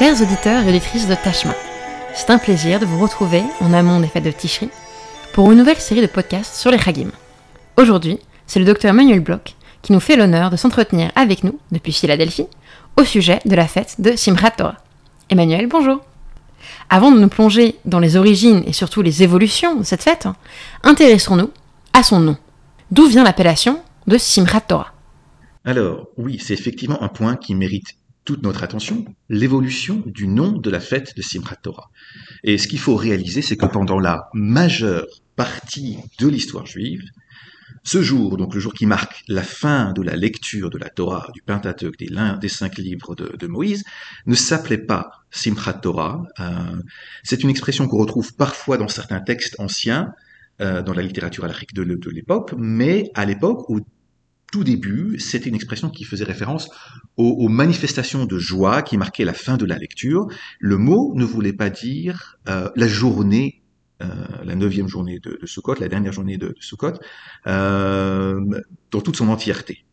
Chers auditeurs et auditrices de Tachma, c'est un plaisir de vous retrouver en amont des fêtes de Tishri pour une nouvelle série de podcasts sur les Chagim. Aujourd'hui, c'est le docteur Manuel Bloch qui nous fait l'honneur de s'entretenir avec nous depuis Philadelphie au sujet de la fête de Simchat Torah. Emmanuel, bonjour. Avant de nous plonger dans les origines et surtout les évolutions de cette fête, intéressons-nous à son nom. D'où vient l'appellation de Simchat Torah? Alors, oui, c'est effectivement un point qui mérite toute notre attention, l'évolution du nom de la fête de Simchat Torah. Et ce qu'il faut réaliser, c'est que pendant la majeure partie de l'histoire juive, ce jour, donc le jour qui marque la fin de la lecture de la Torah, du Pentateuque, des, cinq livres de, Moïse, ne s'appelait pas Simchat Torah. Euh, c'est une expression qu'on retrouve parfois dans certains textes anciens, euh, dans la littérature alarique de, de l'époque, mais à l'époque, au tout début, c'était une expression qui faisait référence aux, manifestations de joie qui marquaient la fin de la lecture. Le mot ne voulait pas dire euh, la journée euh, la neuvième journée de, de Sukkot, la dernière journée de, de Sukkot, euh, dans toute son entièreté.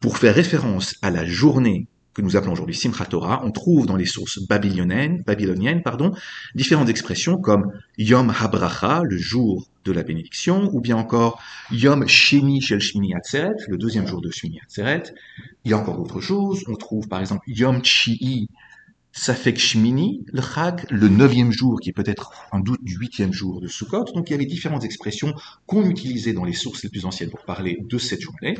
Pour faire référence à la journée que nous appelons aujourd'hui Simchat Torah, on trouve dans les sources babyloniennes, babyloniennes pardon, différentes expressions comme Yom HaBracha, le jour de la bénédiction, ou bien encore Yom Sheni Shel Shmini Atzeret, le deuxième jour de Shmini Atzeret. Il y a encore d'autres choses. On trouve par exemple Yom Chi'i Safek Shmini, le Chag, le neuvième jour, qui est peut-être un doute du huitième jour de Sukkot. Donc il y avait différentes expressions qu'on utilisait dans les sources les plus anciennes pour parler de cette journée.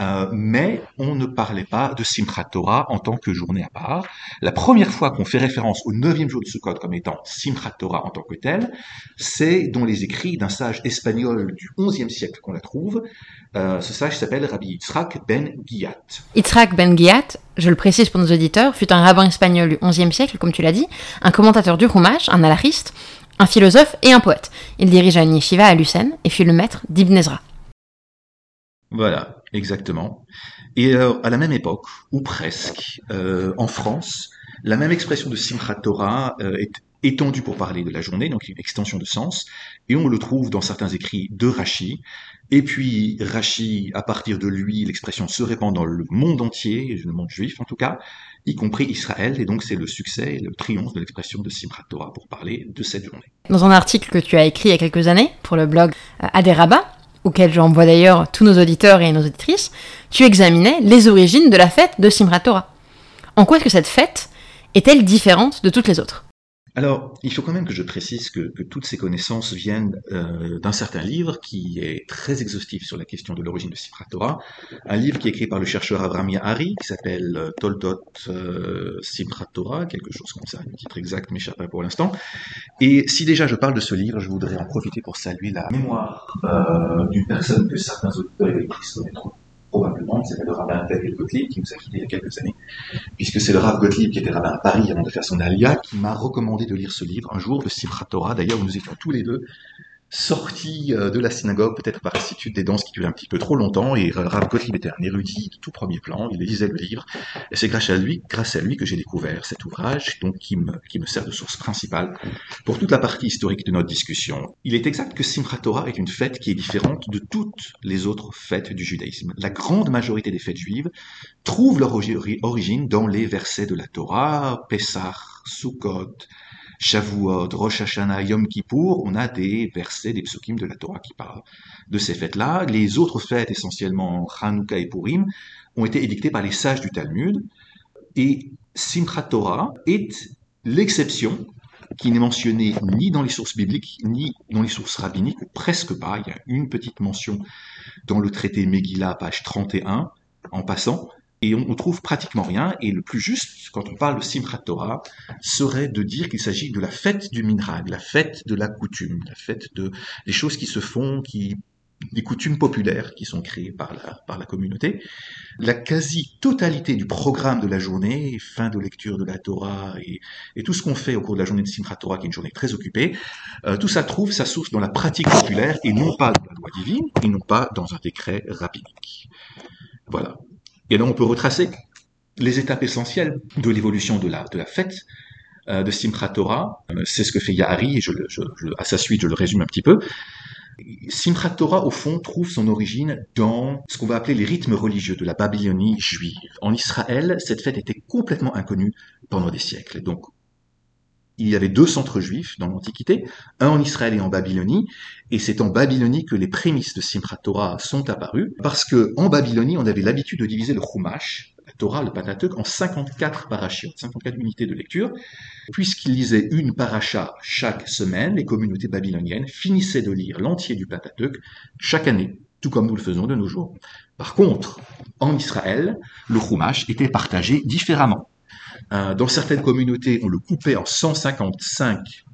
Euh, mais on ne parlait pas de Simchat Torah en tant que journée à part. La première fois qu'on fait référence au neuvième jour de Sukkot comme étant Simchat Torah en tant que tel, c'est dans les écrits d'un sage espagnol du XIe siècle qu'on la trouve. Euh, ce sage s'appelle Rabbi Yitzhak ben Giyat. Yitzhak ben Giyat, je le précise pour nos auditeurs, fut un rabbin espagnol du XIe siècle, comme tu l'as dit, un commentateur du Chumash, un alariste, un philosophe et un poète. Il dirigea une yeshiva à Lucène et fut le maître d'Ibn Ezra. Voilà, Exactement. Et euh, à la même époque, ou presque, euh, en France, la même expression de Simchat Torah euh, est étendue pour parler de la journée, donc une extension de sens, et on le trouve dans certains écrits de Rachi. Et puis Rachi, à partir de lui, l'expression se répand dans le monde entier, le monde juif en tout cas, y compris Israël, et donc c'est le succès, le triomphe de l'expression de Simchat Torah pour parler de cette journée. Dans un article que tu as écrit il y a quelques années pour le blog Aderaba, auquel j'envoie d'ailleurs tous nos auditeurs et nos auditrices, tu examinais les origines de la fête de Simrat Torah. En quoi est-ce que cette fête est-elle différente de toutes les autres? Alors, il faut quand même que je précise que, toutes ces connaissances viennent euh, d'un certain livre qui est très exhaustif sur la question de l'origine de Simchat Torah, un livre qui est écrit par le chercheur Avraham Yahari, qui s'appelle euh, Toldot euh, Torah, quelque chose comme ça, le titre exact m'échappe pour l'instant. Et si déjà je parle de ce livre, je voudrais en profiter pour saluer la mémoire d'une personne que certains auteurs et connaîtront probablement, c'est le rabbin David Gottlieb qui nous a quittés il y a quelques années, puisque c'est le rabbin Gottlieb qui était rabbin à Paris avant de faire son alia, qui m'a recommandé de lire ce livre un jour, le Simchat Torah. D'ailleurs, nous étions tous les deux sorti euh, de la synagogue, peut-être par lassitude des danses qui duraient un petit peu trop longtemps, et Rav Gottlieb était un érudit de tout premier plan, il lisait le livre, et c'est grâce à lui, grâce à lui que j'ai découvert cet ouvrage, donc qui me, qui me sert de source principale pour toute la partie historique de notre discussion. Il est exact que Simchat Torah est une fête qui est différente de toutes les autres fêtes du judaïsme. La grande majorité des fêtes juives trouvent leur origine dans les versets de la Torah, Pessah, Sukkot, Shavuot, Rosh Hashanah, Yom Kippour, on a des versets, des psukim de la Torah qui parlent de ces fêtes-là. Les autres fêtes, essentiellement Hanouka et Purim, ont été édictées par les sages du Talmud. Et Simchat Torah est l'exception qui n'est mentionnée ni dans les sources bibliques, ni dans les sources rabbiniques, presque pas. Il y a une petite mention dans le traité Megillah, page 31, en passant, et on, trouve pratiquement rien. Et le plus juste, quand on parle de Simchat Torah, serait de dire qu'il s'agit de la fête du minrag, la fête de la coutume, la fête de des choses qui se font, qui des coutumes populaires qui sont créées par la, par la communauté. La quasi-totalité du programme de la journée, fin de lecture de la Torah et, et tout ce qu'on fait au cours de la journée de Simchat Torah, qui est une journée très occupée, euh, tout ça trouve sa source dans la pratique populaire et non pas dans la loi divine et non pas dans un décret rabbinique. Voilà. Et là, on peut retracer les étapes essentielles de l'évolution de la, de la fête euh, de Simchat Torah. Euh, c'est ce que fait Yahari, et je, je, à sa suite, je le résume un petit peu. Simchat Torah, au fond, trouve son origine dans ce qu'on va appeler les rythmes religieux de la Babylonie juive. En Israël, cette fête était complètement inconnue pendant des siècles. Donc, il y avait deux centres juifs dans l'Antiquité, un en Israël et en Babylonie, et c'est en Babylonie que les prémices de Simchat Torah sont apparues, parce que en Babylonie, on avait l'habitude de diviser le Chumash, la Torah, le Pentateuch, en 54 parachiotes, 54 unités de lecture. Puisqu'ils lisaient une paracha chaque semaine, les communautés babyloniennes finissaient de lire l'entier du Pentateuch chaque année, tout comme nous le faisons de nos jours. Par contre, en Israël, le Chumash était partagé différemment. Euh, dans certaines communautés, on le coupait en 155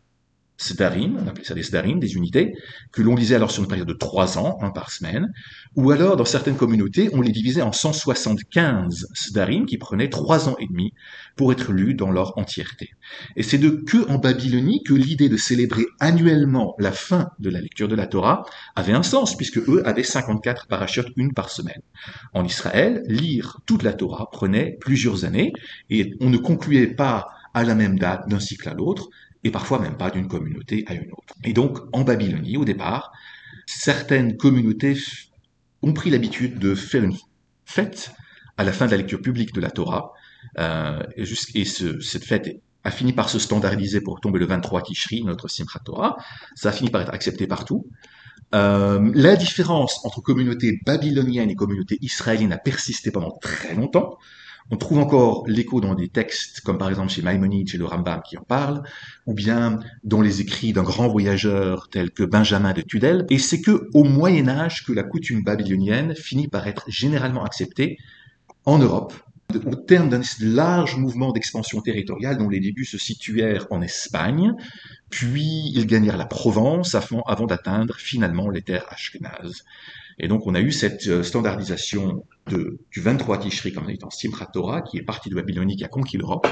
Sdarim, on appelait ça des Sdarim, des unités, que l'on lisait alors sur une période de trois ans, un par semaine, ou alors dans certaines communautés, on les divisait en 175 Sdarim qui prenaient trois ans et demi pour être lus dans leur entièreté. Et c'est de que en Babylonie que l'idée de célébrer annuellement la fin de la lecture de la Torah avait un sens, puisque eux avaient 54 parachutes, une par semaine. En Israël, lire toute la Torah prenait plusieurs années, et on ne concluait pas à la même date d'un cycle à l'autre, et parfois même pas d'une communauté à une autre. Et donc, en Babylonie, au départ, certaines communautés ont pris l'habitude de faire une fête à la fin de la lecture publique de la Torah, euh, et, cette fête a fini par se standardiser pour tomber le 23 Tishri, notre Simchat Torah. Ça a fini par être accepté partout. Euh, la différence entre communauté babylonienne et communauté israélienne a persisté pendant très longtemps. On trouve encore l'écho dans des textes, comme par exemple chez Maïmonide, chez le Rambam qui en parle, ou bien dans les écrits d'un grand voyageur tel que Benjamin de Tudel. Et c'est que au Moyen Âge que la coutume babylonienne finit par être généralement acceptée en Europe, au terme d'un large mouvement d'expansion territoriale dont les débuts se situèrent en Espagne, puis ils gagnèrent la Provence avant, d'atteindre finalement les terres ashkénazes. Et donc on a eu cette euh, standardisation de, du 23 Tishri comme étant Simchat Torah, qui est parti de Babylonie, qui a conquis l'Europe.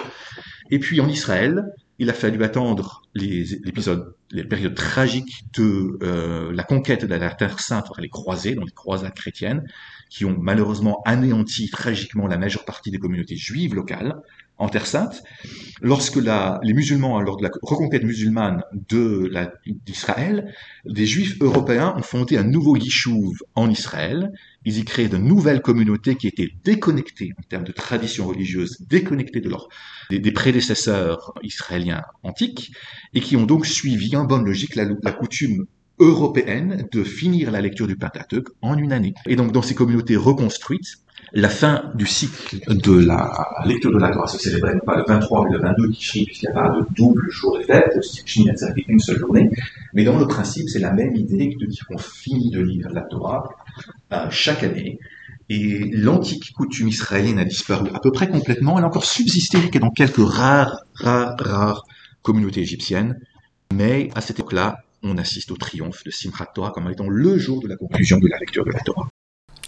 Et puis en Israël, il a fallu attendre les, épisodes, les périodes tragiques de euh, la conquête de la Terre Sainte par les croisés, donc les croisades chrétiennes, qui ont malheureusement anéanti tragiquement la majeure partie des communautés juives locales en Terre Sainte. Lorsque les musulmans, lors de la reconquête musulmane d'Israël, des juifs européens ont fondé un nouveau yishuv en Israël. Ils y créaient de nouvelles communautés qui étaient déconnectées en termes de tradition religieuse, déconnectées de leurs des, prédécesseurs israéliens antiques, et qui ont donc suivi en bonne logique la, la coutume européenne de finir la lecture du Pentateuch en une année. Et donc dans ces communautés reconstruites, la fin du cycle de la lecture de la Torah se célébrait pas le 23 mais le 22 Tishri, puisqu'il n'y a pas de double jour de fête, Tishri n'a servi qu'une seule journée, mais dans le principe, c'est la même idée de dire qu'on finit de lire la Torah euh, chaque année, et l'antique coutume israélienne a disparu à peu près complètement, elle a encore subsisté dans quelques rares, rares, rares communautés égyptiennes, mais à cette époque-là, on assiste au triomphe de Simchat Torah comme étant le jour de la conclusion de la lecture de la Torah.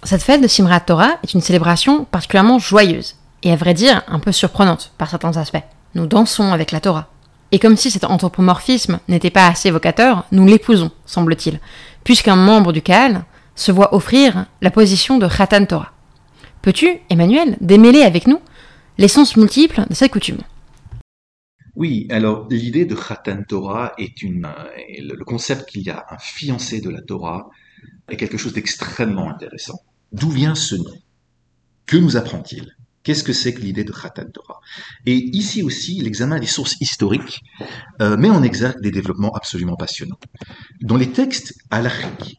Cette fête de Simchat Torah est une célébration particulièrement joyeuse, et à vrai dire un peu surprenante par certains aspects. Nous dansons avec la Torah. Et comme si cet anthropomorphisme n'était pas assez évocateur, nous l'épousons, semble-t-il, puisqu'un membre du Kaal se voit offrir la position de Khatan Torah. Peux-tu, Emmanuel, démêler avec nous l'essence multiple de cette coutume? Oui, alors l'idée de Khatan Torah est une, euh, le concept qu'il y a un fiancé de la Torah est quelque chose d'extrêmement intéressant. D'où vient ce nom? Que nous apprend-il? Qu'est-ce que c'est que l'idée de Khatan Torah? Et ici aussi, l'examen des sources historiques euh, met en exergue des développements absolument passionnants. Dans les textes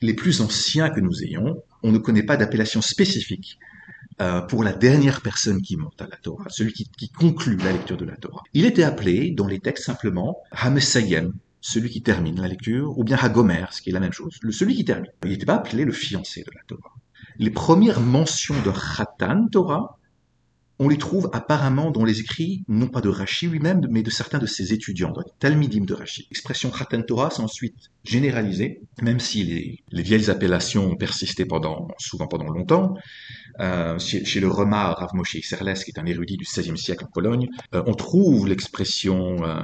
les plus anciens que nous ayons, on ne connaît pas d'appellation spécifique euh, pour la dernière personne qui monte à la Torah, celui qui, conclut la lecture de la Torah. Il était appelé dans les textes simplement Hamesayem, celui qui termine la lecture, ou bien Hagomer, ce qui est la même chose, celui qui termine. Il n'était pas appelé le fiancé de la Torah. Les premières mentions de Khatan Torah, on les trouve apparemment dans les écrits, non pas de Rashi lui-même, mais de certains de ses étudiants, les Talmidim de Rashi. L'expression Khatan Torah s'est ensuite généralisée, même si les, les, vieilles appellations ont persisté pendant, souvent pendant longtemps. Euh, chez, le Remar Rav Moshe Serles, qui est un érudit du XVIe siècle en Pologne, euh, on trouve l'expression euh,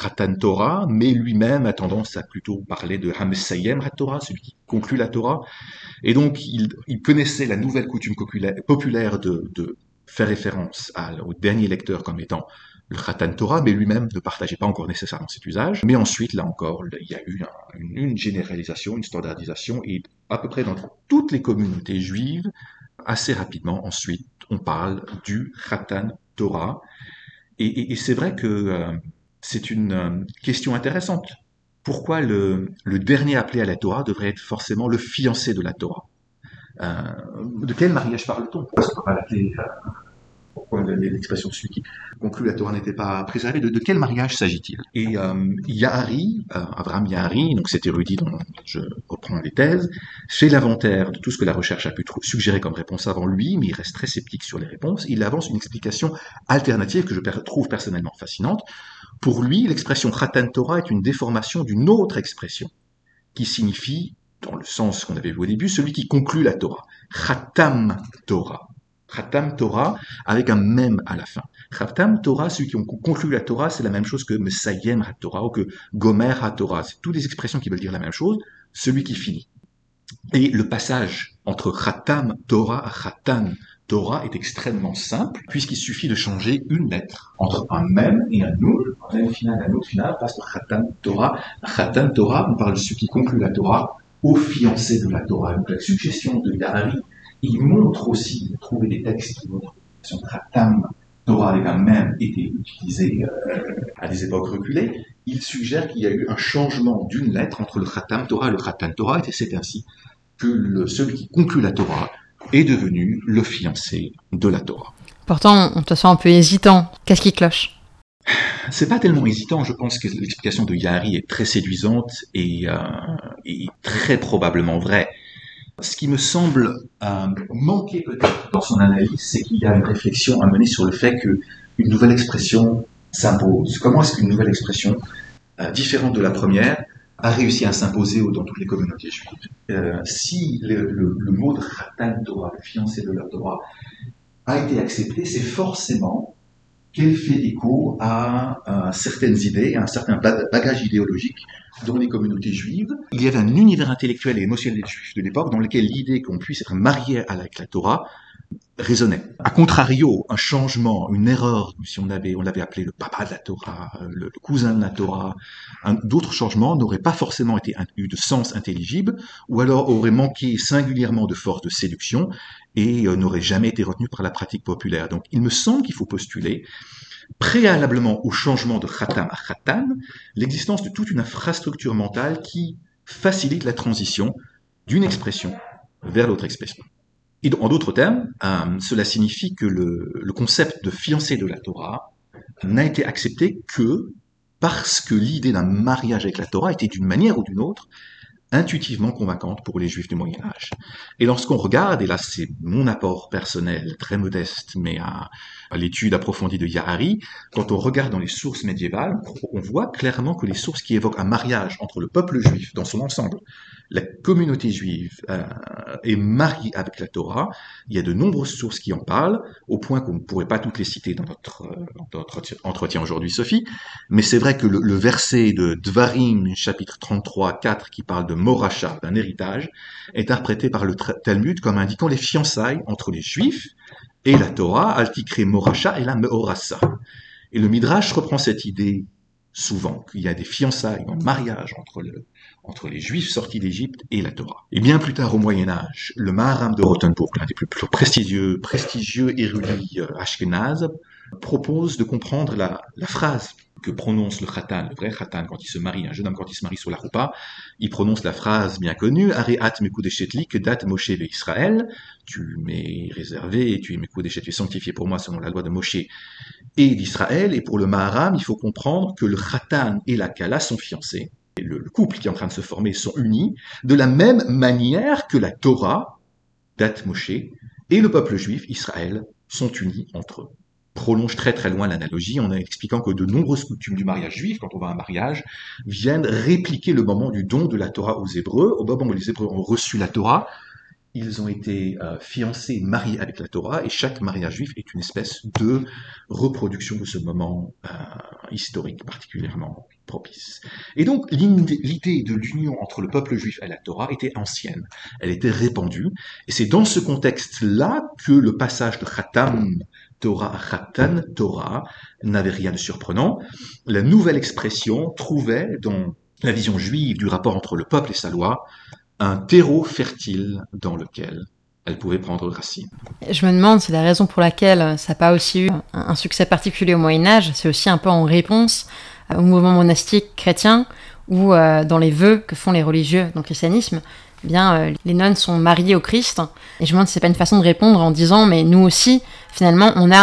Khatan Torah, mais lui-même a tendance à plutôt parler de Hamesayem Torah, celui qui conclut la Torah. Et donc, il, il connaissait la nouvelle coutume populaire de, de faire référence au dernier lecteur comme étant le Khatan Torah, mais lui-même ne partageait pas encore nécessairement cet usage. Mais ensuite, là encore, il y a eu une, généralisation, une standardisation, et à peu près dans toutes les communautés juives, assez rapidement, ensuite, on parle du Khatan Torah. Et, c'est vrai que euh, c'est une euh, question intéressante. Pourquoi le, dernier appelé à la Torah devrait être forcément le fiancé de la Torah? De quel mariage parle-t-on pourquoi l'expression celui qui conclut la Torah n'était pas préservée, de, quel mariage s'agit-il? Et euh, Yahari, euh, Abraham Yahari, donc cet érudit dont je reprends les thèses, fait l'inventaire de tout ce que la recherche a pu suggérer comme réponse avant lui, mais il reste très sceptique sur les réponses. Il avance une explication alternative que je trouve personnellement fascinante. Pour lui, l'expression Khatan Torah est une déformation d'une autre expression qui signifie, dans le sens qu'on avait vu au début, celui qui conclut la Torah. Khatam Torah. Khatam Torah avec un même à la fin. Khatam Torah, celui qui conclut la Torah, c'est la même chose que Mesayem HaTorah ou que Gomer HaTorah. C'est toutes des expressions qui veulent dire la même chose, celui qui finit. Et le passage entre Khatam Torah à Khatam Torah est extrêmement simple, puisqu'il suffit de changer une lettre entre un même et un nous, un même final un autre final, passe Khatam Torah à Khatam Torah, on parle de celui qui conclut la Torah au fiancé de la Torah. Donc la suggestion de Yahari il montre aussi, de trouver des textes qui montrent que Khatam Torah avec un même été utilisé euh, à des époques reculées, il suggère qu'il y a eu un changement d'une lettre entre le Khatam Torah et le Khatam Torah, et c'est ainsi que celui qui conclut la Torah est devenu le fiancé de la Torah. Pourtant, on te sent un peu hésitant. Qu'est-ce qui cloche? C'est pas tellement hésitant, je pense que l'explication de Yari est très séduisante et, euh, et très probablement vraie. Ce qui me semble euh, manquer peut-être dans son analyse, c'est qu'il y a une réflexion à mener sur le fait qu'une nouvelle expression s'impose. Comment est-ce qu'une nouvelle expression, euh, différente de la première, a réussi à s'imposer dans toutes les communautés? Juives euh, Si le, mot de Khatan Torah, le fiancé de la Torah, a été accepté, c'est forcément qu'elle fait écho à, certaines idées, à un certain bagage idéologique dans les communautés juives. Il y avait un univers intellectuel et émotionnel juif de l'époque dans lequel l'idée qu'on puisse être marié à la, Torah résonnait. A contrario, un changement, une erreur, si on on l'avait appelé le papa de la Torah, le, cousin de la Torah, d'autres changements n'auraient pas forcément été eu de sens intelligible, ou alors auraient manqué singulièrement de force de séduction et euh, n'auraient jamais été retenus par la pratique populaire. Donc, il me semble qu'il faut postuler préalablement au changement de khatam à khatam, l'existence de toute une infrastructure mentale qui facilite la transition d'une expression vers l'autre expression. Et en d'autres termes, euh, cela signifie que le, le, concept de fiancé de la Torah n'a été accepté que parce que l'idée d'un mariage avec la Torah était d'une manière ou d'une autre intuitivement convaincante pour les juifs du Moyen Âge. Et lorsqu'on regarde, et là c'est mon apport personnel, très modeste, mais à, l'étude approfondie de Yahari, quand on regarde dans les sources médiévales, on voit clairement que les sources qui évoquent un mariage entre le peuple juif dans son ensemble, la communauté juive euh, est mariée avec la Torah, il y a de nombreuses sources qui en parlent, au point qu'on ne pourrait pas toutes les citer dans notre, euh, entretien aujourd'hui, Sophie, mais c'est vrai que le, le verset de Dvarim, chapitre 33, 4, qui parle de moracha, d'un héritage, est interprété par le Talmud comme indiquant les fiançailles entre les Juifs et la Torah, Altikre moracha et la meorasa. Et le Midrash reprend cette idée souvent, qu'il y a des fiançailles, un mariage entre, le, entre les Juifs sortis d'Égypte et la Torah. Et bien plus tard, au Moyen Âge, le Maharam de Rothenburg, l'un des plus, prestigieux, prestigieux érudits euh, ashkenaz, propose de comprendre la, la phrase que prononce le khatan, le vrai khatan, quand il se marie, un jeune homme quand il se marie sur la roupa, il prononce la phrase bien connue, Areat mekudeshetli que date Moshe ve Israël, tu m'es réservé, tu es mekudeshet, tu es sanctifié pour moi selon la loi de Moshe et d'Israël, et pour le Maharam, il faut comprendre que le khatan et la kala sont fiancés, et le, couple qui est en train de se former sont unis, de la même manière que la Torah, date Moshe, et le peuple juif, Israël, sont unis entre eux prolonge très très loin l'analogie en expliquant que de nombreuses coutumes du mariage juif, quand on va à un mariage, viennent répliquer le moment du don de la Torah aux Hébreux. Au moment où les Hébreux ont reçu la Torah, ils ont été euh, fiancés, mariés avec la Torah, et chaque mariage juif est une espèce de reproduction de ce moment euh, historique particulièrement propice. Et donc l'idée de l'union entre le peuple juif et la Torah était ancienne, elle était répandue, et c'est dans ce contexte-là que le passage de Khatam Torah Khatan, Torah, n'avait rien de surprenant. La nouvelle expression trouvait dans la vision juive du rapport entre le peuple et sa loi un terreau fertile dans lequel elle pouvait prendre racine. Je me demande, c'est la raison pour laquelle ça n'a pas aussi eu un succès particulier au Moyen Âge, c'est aussi un peu en réponse au mouvement monastique chrétien ou euh, dans les vœux que font les religieux dans le christianisme, bien, euh, les nonnes sont mariées au Christ. Et je me demande si c'est pas une façon de répondre en disant, mais nous aussi, finalement, on a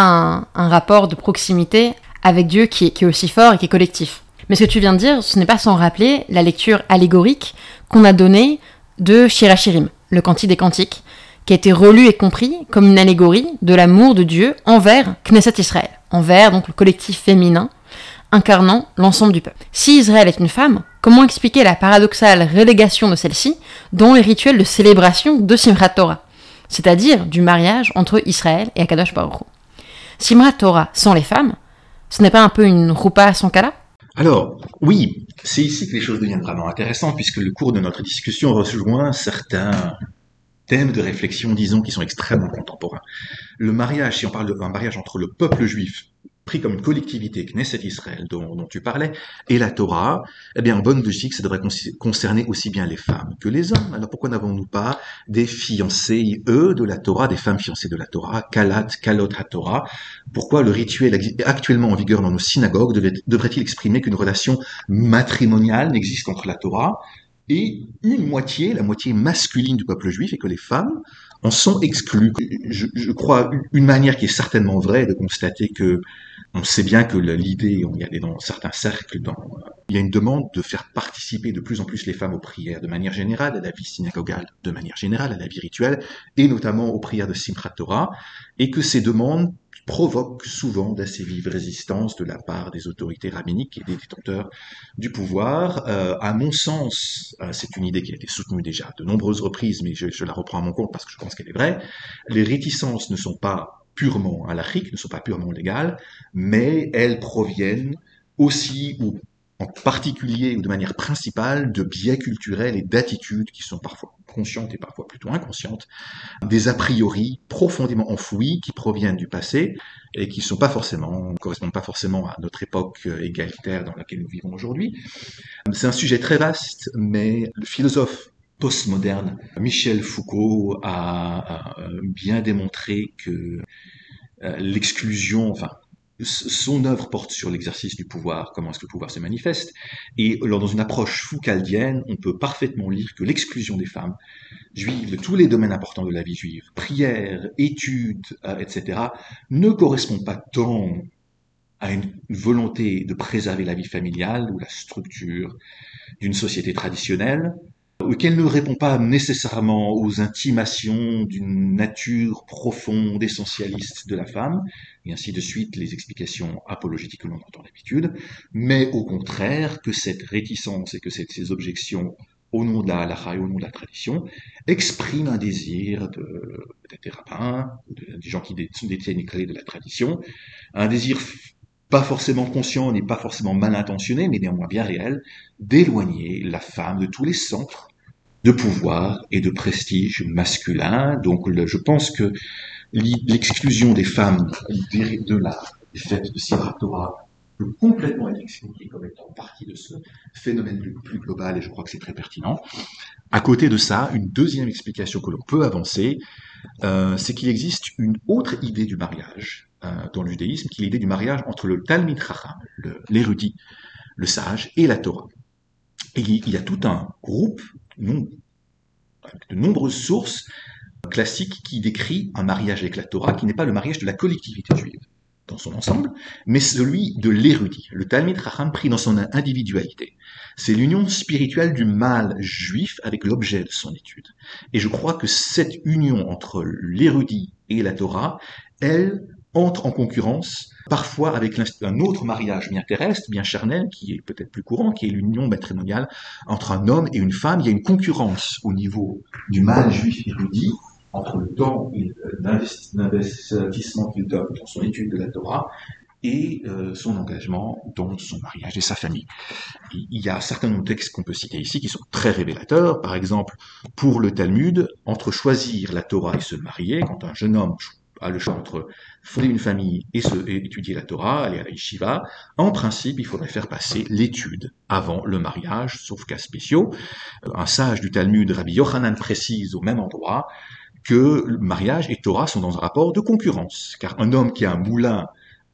un, rapport de proximité avec Dieu qui est, aussi fort et qui est collectif. Mais ce que tu viens de dire, ce n'est pas sans rappeler la lecture allégorique qu'on a donnée de Shirachirim, le Cantique des Cantiques, qui a été relu et compris comme une allégorie de l'amour de Dieu envers Knesset Israël, envers donc le collectif féminin incarnant l'ensemble du peuple. Si Israël est une femme, comment expliquer la paradoxale relégation de celle-ci dans les rituels de célébration de Simchat Torah, c'est-à-dire du mariage entre Israël et Akadosh Baruch Hu Simchat Torah sans les femmes, ce n'est pas un peu une roupa sans kala? Alors, oui, c'est ici que les choses deviennent vraiment intéressantes, puisque le cours de notre discussion rejoint certains thèmes de réflexion, disons, qui sont extrêmement contemporains. Le mariage, si on parle d'un mariage entre le peuple juif pris comme une collectivité, Knesset Israël, dont, dont, tu parlais, et la Torah, eh bien, en bonne logique, ça devrait concerner aussi bien les femmes que les hommes. Alors pourquoi n'avons-nous pas des fiancés, eux, de la Torah, des femmes fiancées de la Torah, Kalat, Kalot HaTorah? Pourquoi le rituel actuellement en vigueur dans nos synagogues devrait-il exprimer qu'une relation matrimoniale n'existe qu'entre la Torah et une moitié, la moitié masculine du peuple juif, et que les femmes en sont exclues. Je, crois une manière qui est certainement vraie de constater que on sait bien que l'idée, on y allait dans certains cercles, il y a une demande de faire participer de plus en plus les femmes aux prières de manière générale, à la vie synagogale de manière générale, à la vie rituelle, et notamment aux prières de Simchat Torah, et que ces demandes provoquent souvent d'assez vives résistances de la part des autorités rabbiniques et des détenteurs du pouvoir. Euh, à mon sens, euh, c'est une idée qui a été soutenue déjà de nombreuses reprises, mais je, je la reprends à mon compte parce que je pense qu'elle est vraie. Les réticences ne sont pas purement halachiques, ne sont pas purement légales, mais elles proviennent aussi, ou en particulier ou de manière principale, de biais culturels et d'attitudes qui sont parfois conscientes et parfois plutôt inconscientes, des a priori profondément enfouis qui proviennent du passé et qui sont pas forcément, correspondent pas forcément à notre époque égalitaire dans laquelle nous vivons aujourd'hui. C'est un sujet très vaste, mais le philosophe postmoderne. Michel Foucault a, bien démontré que euh, l'exclusion, enfin, son œuvre porte sur l'exercice du pouvoir, comment est-ce que le pouvoir se manifeste, et dans une approche foucaldienne, on peut parfaitement lire que l'exclusion des femmes juives de tous les domaines importants de la vie juive, prière, études, euh, etc., ne correspond pas tant à une volonté de préserver la vie familiale ou la structure d'une société traditionnelle, qu'elle ne répond pas nécessairement aux intimations d'une nature profonde, essentialiste de la femme, et ainsi de suite les explications apologétiques que l'on entend d'habitude, mais au contraire que cette réticence et que ces objections au nom de la halakha et au nom de la tradition, expriment un désir de, des rabbins, des gens qui détiennent les clés de la tradition, un désir pas forcément conscient ni pas forcément mal intentionné, mais néanmoins bien réel, d'éloigner la femme de tous les centres de pouvoir et de prestige masculin. Donc je pense que l'exclusion des femmes de la fête de Simchat peut complètement être expliquée comme étant partie de ce phénomène plus, global et je crois que c'est très pertinent. À côté de ça, une deuxième explication que l'on peut avancer, euh, c'est qu'il existe une autre idée du mariage dans le judaïsme, qui est l'idée du mariage entre le Talmid Chacham, l'érudit, le, sage, et la Torah. Et il y a tout un groupe, de nombreuses sources classiques qui décrit un mariage avec la Torah qui n'est pas le mariage de la collectivité juive dans son ensemble, mais celui de l'érudit, le Talmid Chacham pris dans son individualité. C'est l'union spirituelle du mâle juif avec l'objet de son étude. Et je crois que cette union entre l'érudit et la Torah, elle entre en concurrence parfois avec un autre mariage bien terrestre, bien charnel, qui est peut-être plus courant, qui est l'union matrimoniale entre un homme et une femme. Il y a une concurrence au niveau du mâle juif érudit entre le temps d'investissement qu'il donne dans son étude de la Torah et euh, son engagement dans son mariage et sa famille. Il y a certains textes qu'on peut citer ici qui sont très révélateurs. Par exemple, pour le Talmud, entre choisir la Torah et se marier, quand un jeune homme a le choix entre fonder une famille et, étudier la Torah, aller à la yeshiva, en principe, il faudrait faire passer l'étude avant le mariage, sauf cas spéciaux. Un sage du Talmud, Rabbi Yochanan, précise au même endroit que le mariage et Torah sont dans un rapport de concurrence, car un homme qui a un moulin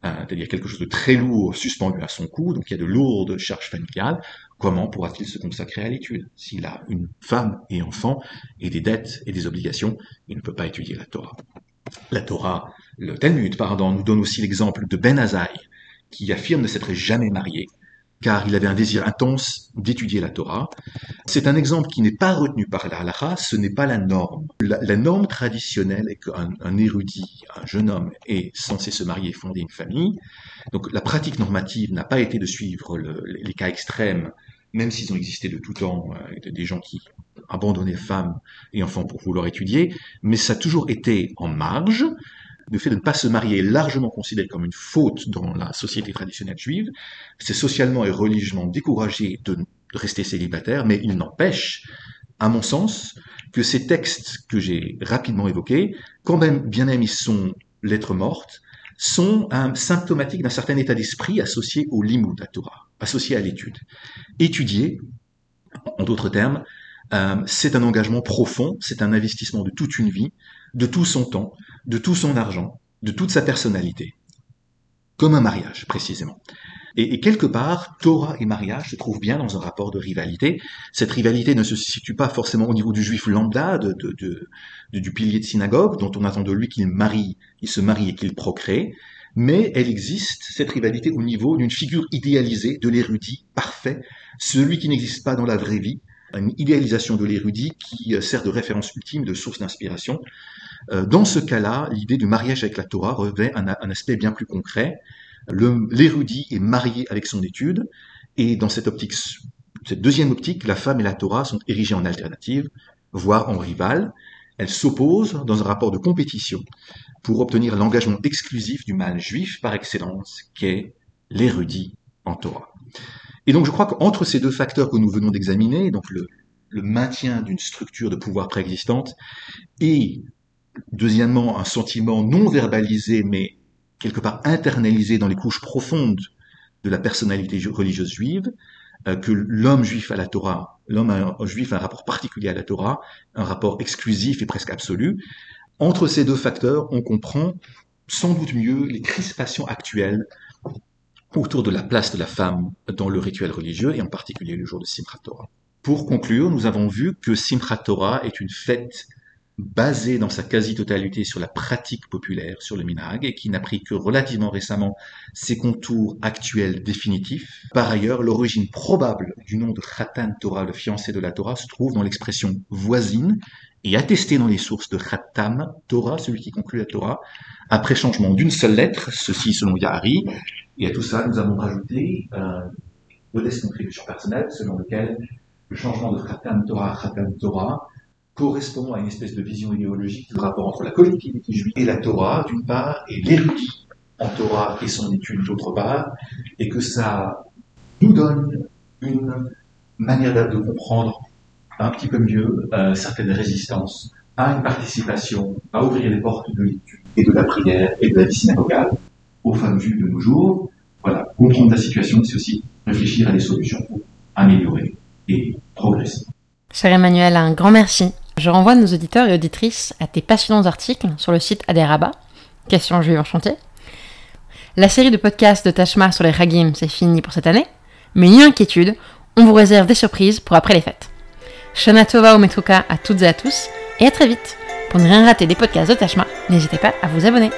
c'est-à-dire quelque chose de très lourd suspendu à son cou, donc il y a de lourdes charges familiales, comment pourra-t-il se consacrer à l'étude S'il a une femme et enfants et des dettes et des obligations, il ne peut pas étudier la Torah? La Torah, le Talmud, pardon, nous donne aussi l'exemple de Ben Azaï, qui affirme ne s'être jamais marié, car il avait un désir intense d'étudier la Torah. C'est un exemple qui n'est pas retenu par la halakha, ce n'est pas la norme. La, norme traditionnelle est qu'un érudit, un jeune homme, est censé se marier et fonder une famille. Donc la pratique normative n'a pas été de suivre les cas extrêmes, même s'ils ont existé de tout temps, euh, des gens qui abandonnaient femmes et enfants pour vouloir étudier, mais ça a toujours été en marge, le fait de ne pas se marier est largement considéré comme une faute dans la société traditionnelle juive. C'est socialement et religieusement découragé de rester célibataire, mais il n'empêche, à mon sens, que ces textes que j'ai rapidement évoqués, quand même bien ils sont lettres mortes, sont symptomatiques d'un certain état d'esprit associé au limud, à Torah, associé à l'étude. Étudier, en d'autres termes, euh, c'est un engagement profond, c'est un investissement de toute une vie, de tout son temps, de tout son argent, de toute sa personnalité. Comme un mariage, précisément. Et, quelque part, Torah et mariage se trouvent bien dans un rapport de rivalité. Cette rivalité ne se situe pas forcément au niveau du juif lambda, du pilier de synagogue, dont on attend de lui qu'il marie, il se marie et qu'il procrée, mais elle existe, cette rivalité, au niveau d'une figure idéalisée de l'érudit parfait, celui qui n'existe pas dans la vraie vie, une idéalisation de l'érudit qui euh, sert de référence ultime, de source d'inspiration. Euh, dans ce cas-là, l'idée du mariage avec la Torah revêt un, aspect bien plus concret. L'érudit est marié avec son étude, et dans cette optique, cette deuxième optique, la femme et la Torah sont érigées en alternative, voire en rivales. Elles s'opposent dans un rapport de compétition pour obtenir l'engagement exclusif du mâle juif par excellence, qu'est l'érudit en Torah. Et donc je crois qu'entre ces deux facteurs que nous venons d'examiner, donc le, maintien d'une structure de pouvoir préexistante et deuxièmement un sentiment non verbalisé mais quelque part internalisé dans les couches profondes de la personnalité religieuse juive, euh, que l'homme juif à la Torah, l'homme juif a un rapport particulier à la Torah, un rapport exclusif et presque absolu. Entre ces deux facteurs, on comprend sans doute mieux les crispations actuelles autour de la place de la femme dans le rituel religieux et en particulier le jour de Simchat Torah. Pour conclure, nous avons vu que Simchat Torah est une fête basée dans sa quasi-totalité sur la pratique populaire, sur le minhag, et qui n'a pris que relativement récemment ses contours actuels définitifs. Par ailleurs, l'origine probable du nom de Khatan Torah, le fiancé de la Torah, se trouve dans l'expression voisine et attestée dans les sources de Khatam Torah, celui qui conclut la Torah, après changement d'une seule lettre, ceci selon Yahari, et à tout ça, nous avons rajouté euh, modeste contribution personnelle, selon lequel le changement de Khatam Torah à Khatam Torah correspond à une espèce de vision idéologique du rapport entre la collectivité juive et la Torah, d'une part, et l'érudit en Torah et son étude, d'autre part, et que ça nous donne une manière de comprendre un petit peu mieux euh, certaines résistances à une participation, à ouvrir les portes de l'étude et de la prière et de la vie synagogale aux femmes juives de nos jours. Voilà, comprendre la situation, c'est aussi réfléchir à des solutions pour améliorer et progresser. Cher Emmanuel, un grand merci. Je renvoie nos auditeurs et auditrices à tes passionnants articles sur le site Aderaba, Questions juives en chantier. La série de podcasts de Tashma sur les Hagim, c'est fini pour cette année, mais ni inquiétude, on vous réserve des surprises pour après les fêtes. Shana Tova ou à toutes et à tous, et à très vite. Pour ne rien rater des podcasts de Tashma, n'hésitez pas à vous abonner.